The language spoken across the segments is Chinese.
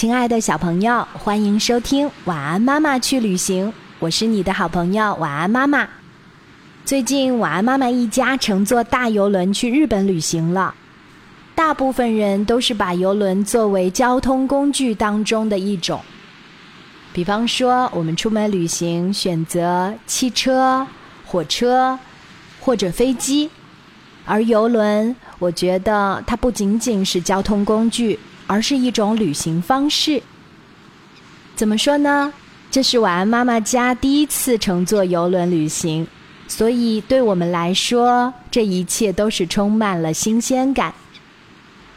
亲爱的小朋友，欢迎收听《晚安妈妈去旅行》，我是你的好朋友晚安妈妈。最近，晚安妈妈一家乘坐大游轮去日本旅行了。大部分人都是把游轮作为交通工具当中的一种。比方说，我们出门旅行选择汽车、火车或者飞机，而游轮，我觉得它不仅仅是交通工具，而是一种旅行方式。怎么说呢？这是晚安妈妈家第一次乘坐游轮旅行，所以对我们来说，这一切都是充满了新鲜感。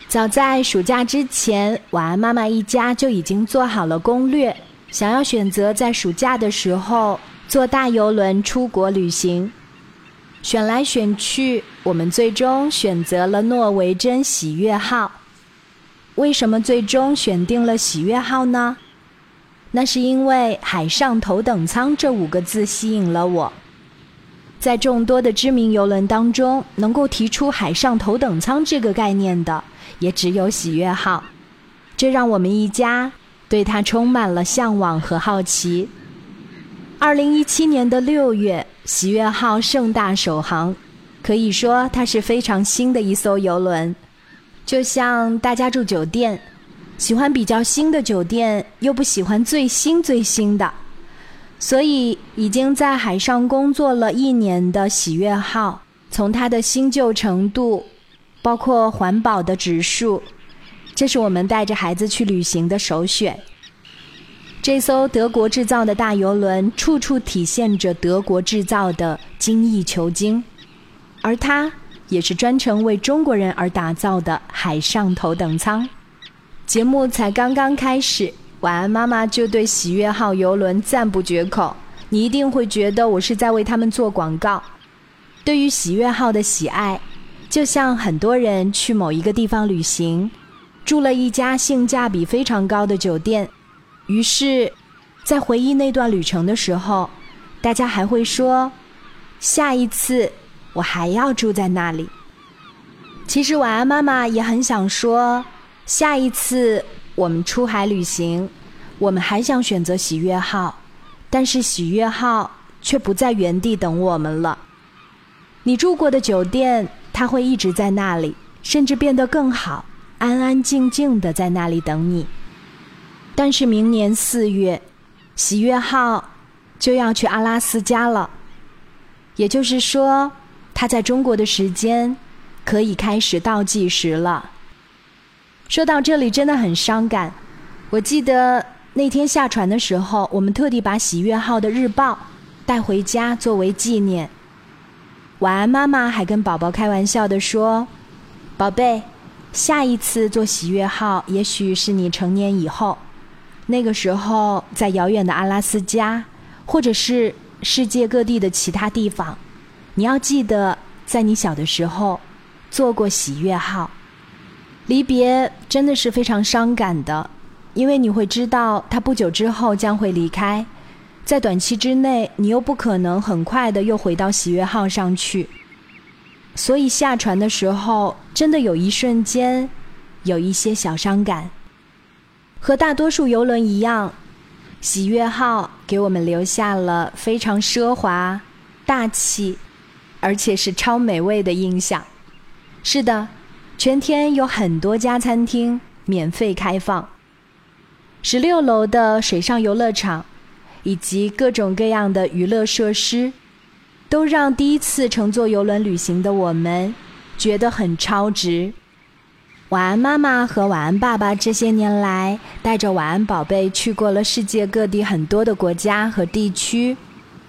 早在暑假之前，晚安妈妈一家就已经做好了攻略，想要选择在暑假的时候坐大游轮出国旅行。选来选去，我们最终选择了诺维珍喜悦号。为什么最终选定了喜悦号呢？那是因为“海上头等舱”这五个字吸引了我。在众多的知名游轮当中，能够提出“海上头等舱”这个概念的。也只有喜悦号，这让我们一家对它充满了向往和好奇。二零一七年的六月，喜悦号盛大首航，可以说它是非常新的一艘游轮。就像大家住酒店，喜欢比较新的酒店，又不喜欢最新最新的，所以已经在海上工作了一年的喜悦号，从它的新旧程度。包括环保的指数，这是我们带着孩子去旅行的首选。这艘德国制造的大游轮，处处体现着德国制造的精益求精，而它也是专程为中国人而打造的海上头等舱。节目才刚刚开始，晚安妈妈就对喜悦号游轮赞不绝口。你一定会觉得我是在为他们做广告。对于喜悦号的喜爱。就像很多人去某一个地方旅行，住了一家性价比非常高的酒店，于是，在回忆那段旅程的时候，大家还会说：“下一次我还要住在那里。”其实晚安妈妈也很想说，下一次我们出海旅行，我们还想选择喜悦号，但是喜悦号却不在原地等我们了。你住过的酒店。它会一直在那里，甚至变得更好，安安静静的在那里等你。但是明年四月，喜悦号就要去阿拉斯加了，也就是说，他在中国的时间可以开始倒计时了。说到这里，真的很伤感。我记得那天下船的时候，我们特地把喜悦号的日报带回家作为纪念。晚安，妈妈还跟宝宝开玩笑的说：“宝贝，下一次坐喜悦号，也许是你成年以后，那个时候在遥远的阿拉斯加，或者是世界各地的其他地方，你要记得，在你小的时候坐过喜悦号。离别真的是非常伤感的，因为你会知道，他不久之后将会离开。”在短期之内，你又不可能很快的又回到喜悦号上去，所以下船的时候，真的有一瞬间，有一些小伤感。和大多数游轮一样，喜悦号给我们留下了非常奢华、大气，而且是超美味的印象。是的，全天有很多家餐厅免费开放，十六楼的水上游乐场。以及各种各样的娱乐设施，都让第一次乘坐游轮旅行的我们觉得很超值。晚安妈妈和晚安爸爸这些年来带着晚安宝贝去过了世界各地很多的国家和地区，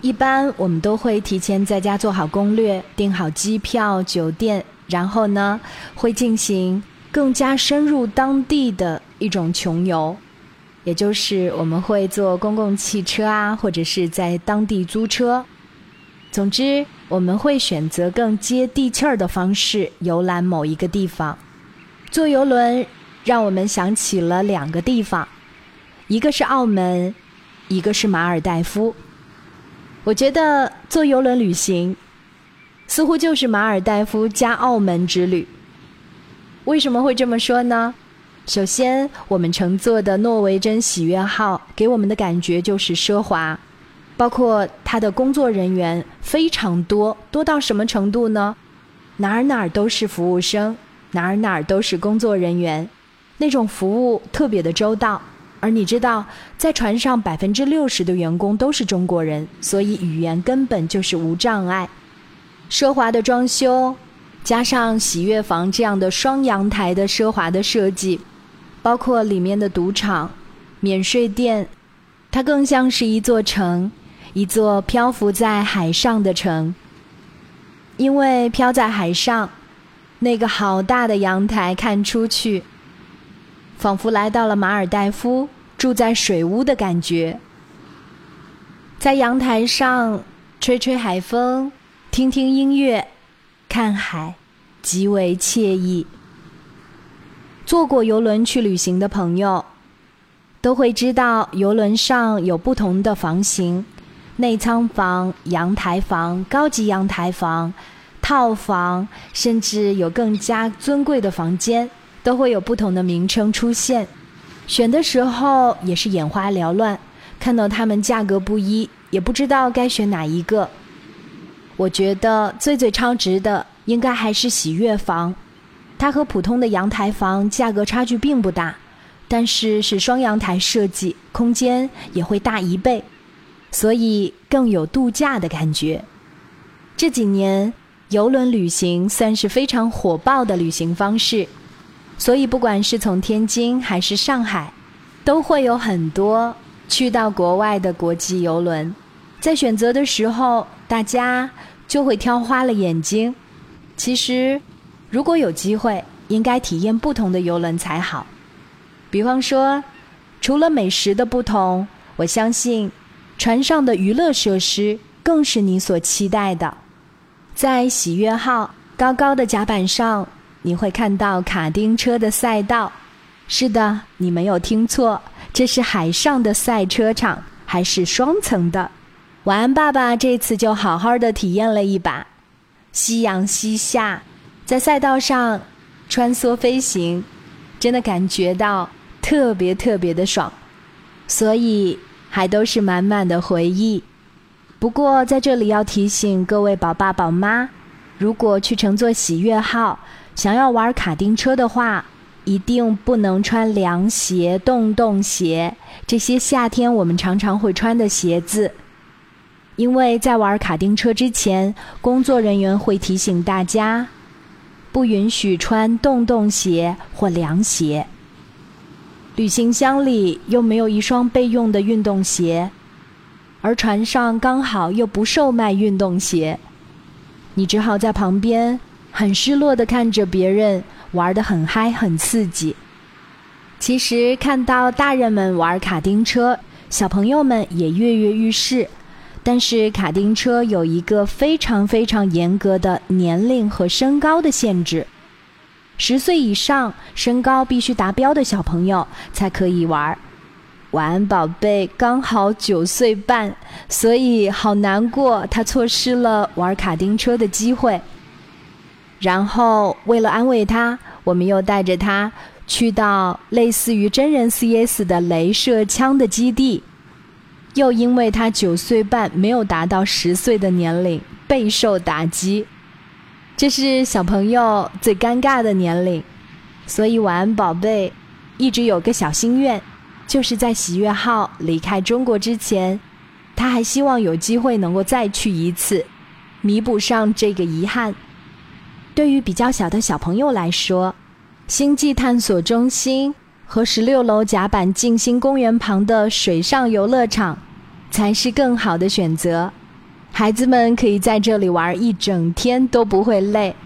一般我们都会提前在家做好攻略，订好机票、酒店，然后呢会进行更加深入当地的一种穷游。也就是我们会坐公共汽车啊，或者是在当地租车。总之，我们会选择更接地气儿的方式游览某一个地方。坐游轮让我们想起了两个地方，一个是澳门，一个是马尔代夫。我觉得坐游轮旅行似乎就是马尔代夫加澳门之旅。为什么会这么说呢？首先，我们乘坐的诺维珍喜悦号给我们的感觉就是奢华，包括它的工作人员非常多，多到什么程度呢？哪儿哪儿都是服务生，哪儿哪儿都是工作人员，那种服务特别的周到。而你知道，在船上百分之六十的员工都是中国人，所以语言根本就是无障碍。奢华的装修，加上喜悦房这样的双阳台的奢华的设计，包括里面的赌场、免税店，它更像是一座城，一座漂浮在海上的城。因为飘在海上，那个好大的阳台看出去。仿佛来到了马尔代夫，住在水屋的感觉。在阳台上吹吹海风，听听音乐，看海，极为惬意。坐过游轮去旅行的朋友，都会知道游轮上有不同的房型：内舱房、阳台房、高级阳台房、套房，甚至有更加尊贵的房间。都会有不同的名称出现，选的时候也是眼花缭乱，看到它们价格不一，也不知道该选哪一个。我觉得最最超值的应该还是喜悦房，它和普通的阳台房价格差距并不大，但是是双阳台设计，空间也会大一倍，所以更有度假的感觉。这几年游轮旅行算是非常火爆的旅行方式。所以，不管是从天津还是上海，都会有很多去到国外的国际游轮。在选择的时候，大家就会挑花了眼睛。其实，如果有机会，应该体验不同的游轮才好。比方说，除了美食的不同，我相信船上的娱乐设施更是你所期待的。在喜悦号高高的甲板上。你会看到卡丁车的赛道，是的，你没有听错，这是海上的赛车场，还是双层的。晚安，爸爸，这次就好好的体验了一把。夕阳西下，在赛道上穿梭飞行，真的感觉到特别特别的爽，所以还都是满满的回忆。不过在这里要提醒各位宝爸宝妈，如果去乘坐喜悦号。想要玩卡丁车的话，一定不能穿凉鞋、洞洞鞋这些夏天我们常常会穿的鞋子，因为在玩卡丁车之前，工作人员会提醒大家，不允许穿洞洞鞋或凉鞋。旅行箱里又没有一双备用的运动鞋，而船上刚好又不售卖运动鞋，你只好在旁边。很失落的看着别人玩的很嗨很刺激。其实看到大人们玩卡丁车，小朋友们也跃跃欲试。但是卡丁车有一个非常非常严格的年龄和身高的限制，十岁以上、身高必须达标的小朋友才可以玩。晚安，宝贝，刚好九岁半，所以好难过，他错失了玩卡丁车的机会。然后，为了安慰他，我们又带着他去到类似于真人 CS 的镭射枪的基地。又因为他九岁半没有达到十岁的年龄，备受打击。这是小朋友最尴尬的年龄，所以晚安宝贝一直有个小心愿，就是在喜悦号离开中国之前，他还希望有机会能够再去一次，弥补上这个遗憾。对于比较小的小朋友来说，星际探索中心和十六楼甲板静心公园旁的水上游乐场才是更好的选择。孩子们可以在这里玩一整天都不会累。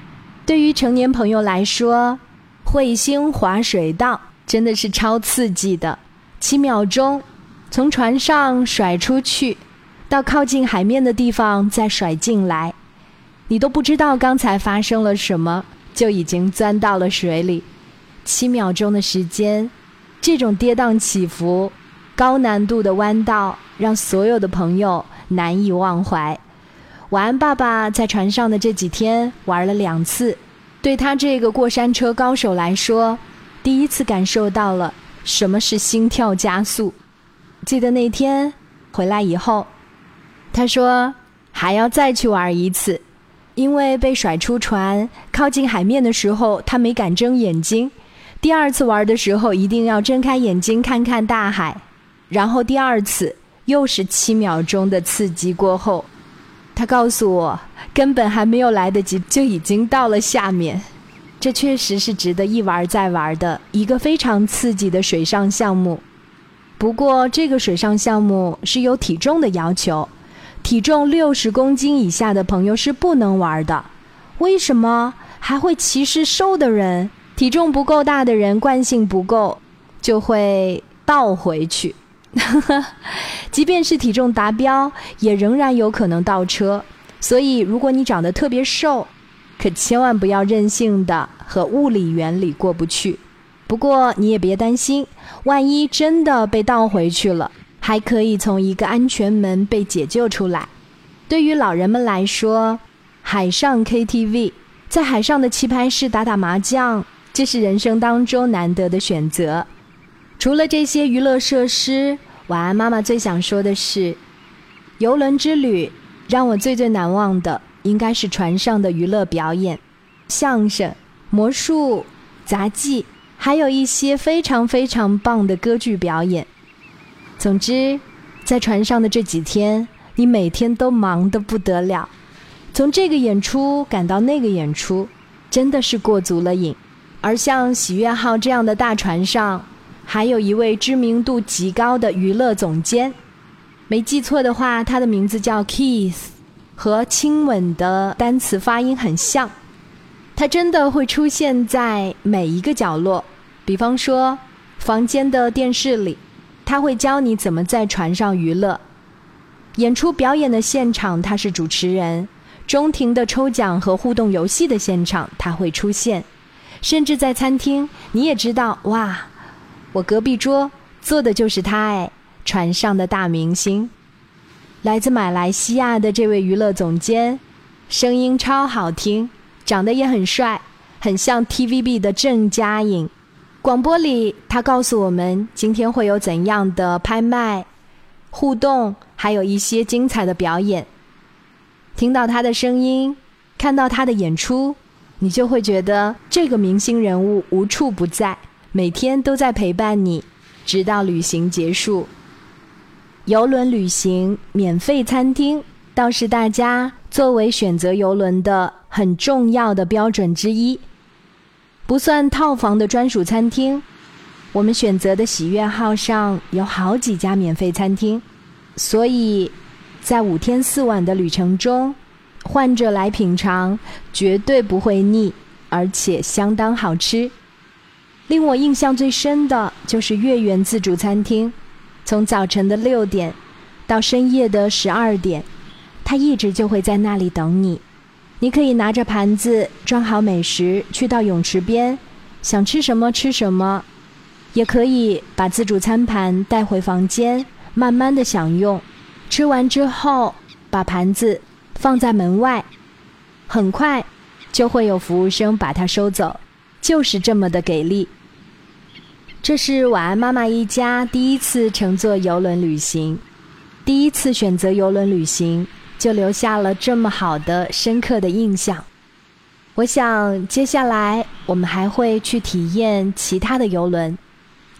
对于成年朋友来说，彗星滑水道真的是超刺激的，七秒钟从船上甩出去，到靠近海面的地方再甩进来。你都不知道刚才发生了什么，就已经钻到了水里。七秒钟的时间，这种跌宕起伏、高难度的弯道，让所有的朋友难以忘怀。晚安，爸爸在船上的这几天玩了两次，对他这个过山车高手来说，第一次感受到了什么是心跳加速。记得那天回来以后，他说还要再去玩一次，因为被甩出船靠近海面的时候，他没敢睁眼睛。第二次玩的时候，一定要睁开眼睛看看大海。然后第二次又是七秒钟的刺激过后，他告诉我，根本还没有来得及，就已经到了下面。这确实是值得一玩再玩的一个非常刺激的水上项目。不过，这个水上项目是有体重的要求，体重六十公斤以下的朋友是不能玩的。为什么还会歧视瘦的人？体重不够大的人，惯性不够，就会倒回去。即便是体重达标，也仍然有可能倒车。所以，如果你长得特别瘦，可千万不要任性的和物理原理过不去。不过你也别担心，万一真的被倒回去了，还可以从一个安全门被解救出来。对于老人们来说，海上 KTV，在海上的棋牌室打打麻将，这是人生当中难得的选择。除了这些娱乐设施，晚安妈妈最想说的是，游轮之旅让我最最难忘的。应该是船上的娱乐表演，相声、魔术、杂技，还有一些非常非常棒的歌剧表演。总之，在船上的这几天，你每天都忙得不得了，从这个演出赶到那个演出，真的是过足了瘾。而像喜悦号这样的大船上，还有一位知名度极高的娱乐总监，没记错的话，他的名字叫 Keith。和亲吻的单词发音很像，它真的会出现在每一个角落。比方说，房间的电视里，他会教你怎么在船上娱乐；演出表演的现场，他是主持人；中庭的抽奖和互动游戏的现场，他会出现；甚至在餐厅，你也知道，哇，我隔壁桌坐的就是他哎，船上的大明星。来自马来西亚的这位娱乐总监，声音超好听，长得也很帅，很像 TVB 的郑嘉颖。广播里，他告诉我们今天会有怎样的拍卖、互动，还有一些精彩的表演。听到他的声音，看到他的演出，你就会觉得这个明星人物无处不在，每天都在陪伴你，直到旅行结束。游轮旅行免费餐厅倒是大家作为选择游轮的很重要的标准之一。不算套房的专属餐厅，我们选择的喜悦号上有好几家免费餐厅，所以在五天四晚的旅程中，患者来品尝绝对不会腻，而且相当好吃。令我印象最深的就是月圆自助餐厅。从早晨的六点到深夜的十二点，他一直就会在那里等你。你可以拿着盘子装好美食去到泳池边，想吃什么吃什么，也可以把自助餐盘带回房间，慢慢的享用。吃完之后，把盘子放在门外，很快就会有服务生把它收走，就是这么的给力。这是晚安妈妈一家第一次乘坐游轮旅行，第一次选择游轮旅行就留下了这么好的、深刻的印象。我想接下来我们还会去体验其他的游轮，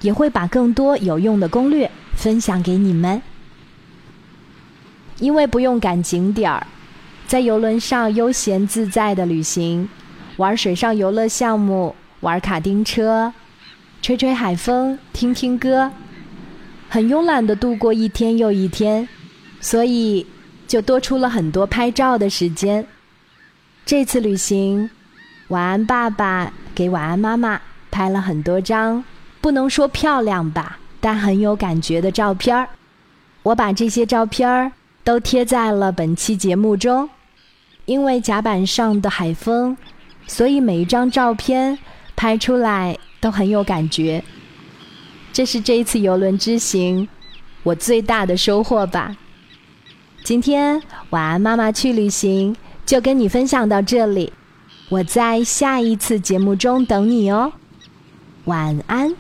也会把更多有用的攻略分享给你们。因为不用赶景点儿，在游轮上悠闲自在的旅行，玩水上游乐项目，玩卡丁车。吹吹海风，听听歌，很慵懒的度过一天又一天，所以就多出了很多拍照的时间。这次旅行，晚安爸爸给晚安妈妈拍了很多张，不能说漂亮吧，但很有感觉的照片儿。我把这些照片儿都贴在了本期节目中，因为甲板上的海风，所以每一张照片拍出来。都很有感觉，这是这一次游轮之行我最大的收获吧。今天晚安妈妈去旅行就跟你分享到这里，我在下一次节目中等你哦。晚安。